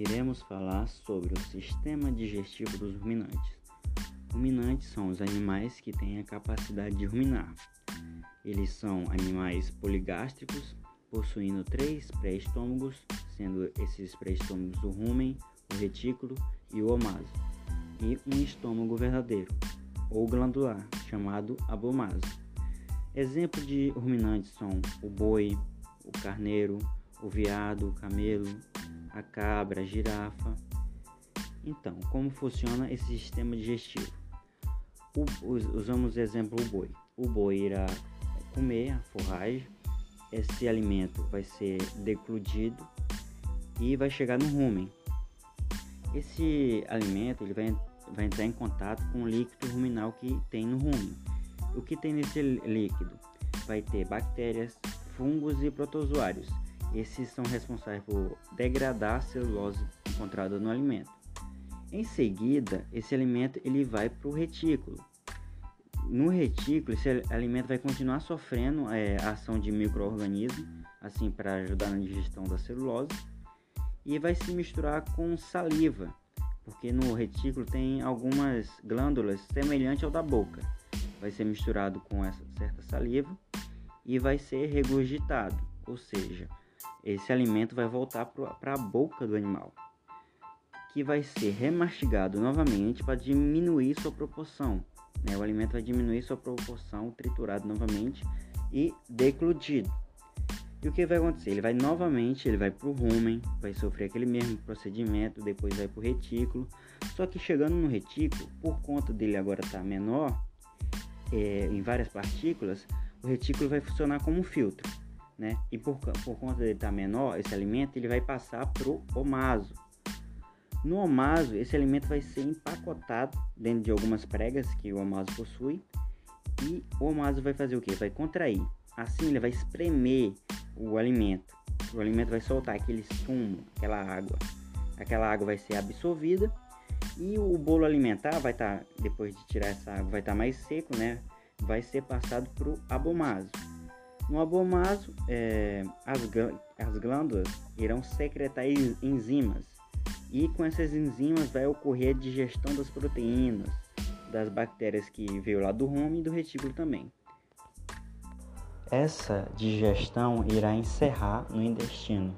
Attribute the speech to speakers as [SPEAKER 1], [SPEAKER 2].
[SPEAKER 1] iremos falar sobre o sistema digestivo dos ruminantes. Ruminantes são os animais que têm a capacidade de ruminar. Eles são animais poligástricos, possuindo três pré-estômagos, sendo esses pré-estômagos o rumen, o retículo e o omaso, e um estômago verdadeiro, ou glandular, chamado abomaso. Exemplos de ruminantes são o boi, o carneiro, o veado, o camelo, a cabra, a girafa. Então, como funciona esse sistema digestivo? O, usamos exemplo o boi. O boi irá comer a forragem, esse alimento vai ser decludido e vai chegar no rumen. Esse alimento ele vai, vai entrar em contato com o líquido ruminal que tem no rumen. O que tem nesse líquido? Vai ter bactérias, fungos e protozoários esses são responsáveis por degradar a celulose encontrada no alimento. Em seguida, esse alimento ele vai para o retículo. No retículo, esse alimento vai continuar sofrendo é, a ação de microorganismos, assim para ajudar na digestão da celulose, e vai se misturar com saliva, porque no retículo tem algumas glândulas semelhantes ao da boca. Vai ser misturado com essa certa saliva e vai ser regurgitado, ou seja, esse alimento vai voltar para a boca do animal, que vai ser remastigado novamente para diminuir sua proporção. Né? O alimento vai diminuir sua proporção, triturado novamente e decludido. E o que vai acontecer? Ele vai novamente, ele vai para o rumen, vai sofrer aquele mesmo procedimento, depois vai para o retículo. Só que chegando no retículo, por conta dele agora estar tá menor, é, em várias partículas, o retículo vai funcionar como um filtro né? E por, por conta dele estar tá menor, esse alimento ele vai passar para o omaso. No omaso, esse alimento vai ser empacotado dentro de algumas pregas que o omaso possui e o omaso vai fazer o que? Vai contrair. Assim, ele vai espremer o alimento. O alimento vai soltar aquele sumo, aquela água. Aquela água vai ser absorvida e o bolo alimentar vai estar, tá, depois de tirar essa água, vai estar tá mais seco, né? Vai ser passado para o abomaso. No abomaso, é, as, as glândulas irão secretar enzimas e com essas enzimas vai ocorrer a digestão das proteínas, das bactérias que veio lá do rumo e do retículo também. Essa digestão irá encerrar no intestino.